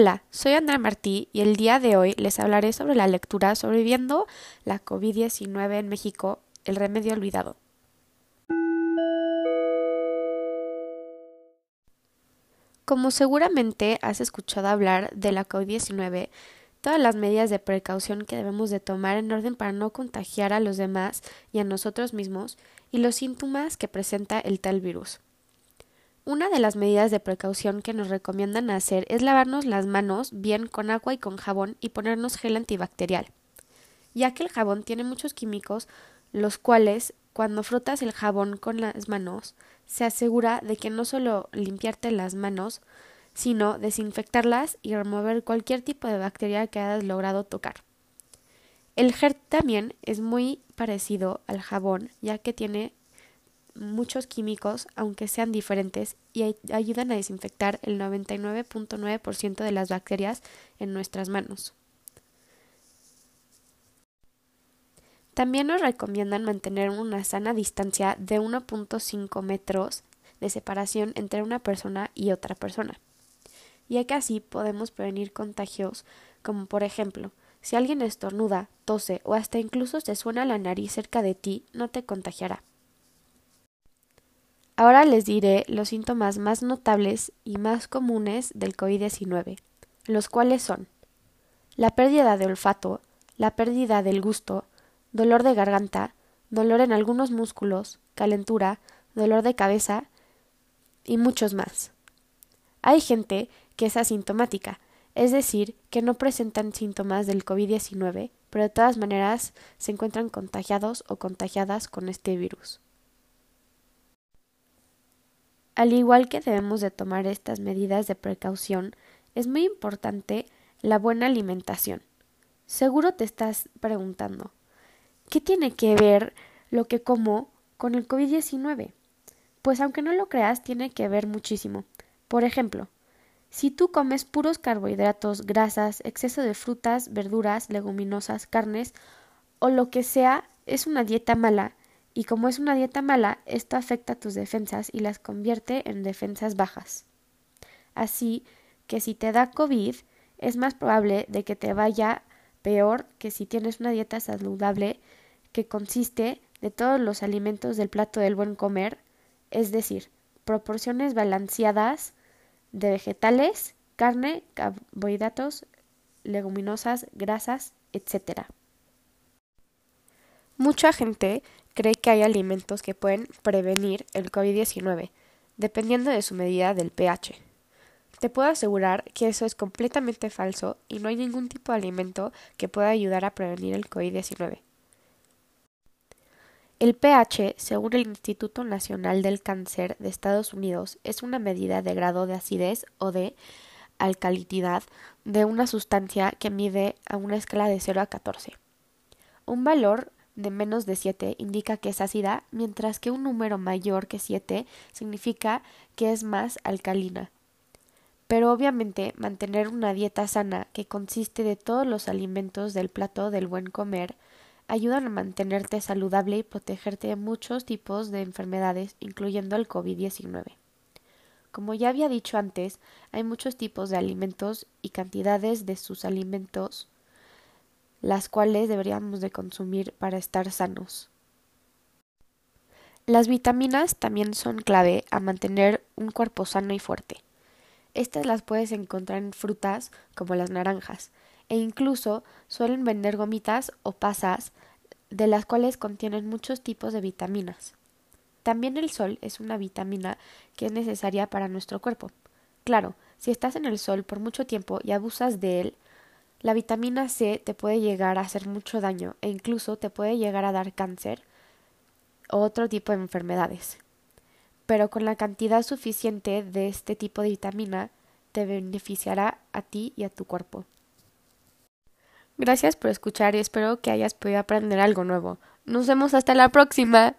Hola, soy Andrea Martí y el día de hoy les hablaré sobre la lectura Sobreviviendo la COVID-19 en México, el remedio olvidado. Como seguramente has escuchado hablar de la COVID-19, todas las medidas de precaución que debemos de tomar en orden para no contagiar a los demás y a nosotros mismos y los síntomas que presenta el tal virus. Una de las medidas de precaución que nos recomiendan hacer es lavarnos las manos bien con agua y con jabón y ponernos gel antibacterial, ya que el jabón tiene muchos químicos, los cuales, cuando frotas el jabón con las manos, se asegura de que no solo limpiarte las manos, sino desinfectarlas y remover cualquier tipo de bacteria que hayas logrado tocar. El gel también es muy parecido al jabón, ya que tiene muchos químicos, aunque sean diferentes, y ayudan a desinfectar el 99.9% de las bacterias en nuestras manos. También nos recomiendan mantener una sana distancia de 1.5 metros de separación entre una persona y otra persona, ya que así podemos prevenir contagios como por ejemplo, si alguien estornuda, tose o hasta incluso se suena la nariz cerca de ti, no te contagiará. Ahora les diré los síntomas más notables y más comunes del COVID-19, los cuales son la pérdida de olfato, la pérdida del gusto, dolor de garganta, dolor en algunos músculos, calentura, dolor de cabeza y muchos más. Hay gente que es asintomática, es decir, que no presentan síntomas del COVID-19, pero de todas maneras se encuentran contagiados o contagiadas con este virus. Al igual que debemos de tomar estas medidas de precaución, es muy importante la buena alimentación. Seguro te estás preguntando, ¿qué tiene que ver lo que como con el COVID-19? Pues aunque no lo creas, tiene que ver muchísimo. Por ejemplo, si tú comes puros carbohidratos, grasas, exceso de frutas, verduras, leguminosas, carnes o lo que sea, es una dieta mala y como es una dieta mala, esto afecta tus defensas y las convierte en defensas bajas. Así que si te da COVID, es más probable de que te vaya peor que si tienes una dieta saludable que consiste de todos los alimentos del plato del buen comer, es decir, proporciones balanceadas de vegetales, carne, carbohidratos, leguminosas, grasas, etc. Mucha gente cree que hay alimentos que pueden prevenir el COVID-19, dependiendo de su medida del pH. Te puedo asegurar que eso es completamente falso y no hay ningún tipo de alimento que pueda ayudar a prevenir el COVID-19. El pH, según el Instituto Nacional del Cáncer de Estados Unidos, es una medida de grado de acidez o de alcalinidad de una sustancia que mide a una escala de 0 a 14. Un valor de menos de 7 indica que es ácida, mientras que un número mayor que 7 significa que es más alcalina. Pero obviamente mantener una dieta sana que consiste de todos los alimentos del plato del buen comer ayudan a mantenerte saludable y protegerte de muchos tipos de enfermedades, incluyendo el COVID-19. Como ya había dicho antes, hay muchos tipos de alimentos y cantidades de sus alimentos las cuales deberíamos de consumir para estar sanos. Las vitaminas también son clave a mantener un cuerpo sano y fuerte. Estas las puedes encontrar en frutas como las naranjas, e incluso suelen vender gomitas o pasas de las cuales contienen muchos tipos de vitaminas. También el sol es una vitamina que es necesaria para nuestro cuerpo. Claro, si estás en el sol por mucho tiempo y abusas de él, la vitamina C te puede llegar a hacer mucho daño e incluso te puede llegar a dar cáncer o otro tipo de enfermedades. Pero con la cantidad suficiente de este tipo de vitamina te beneficiará a ti y a tu cuerpo. Gracias por escuchar y espero que hayas podido aprender algo nuevo. Nos vemos hasta la próxima.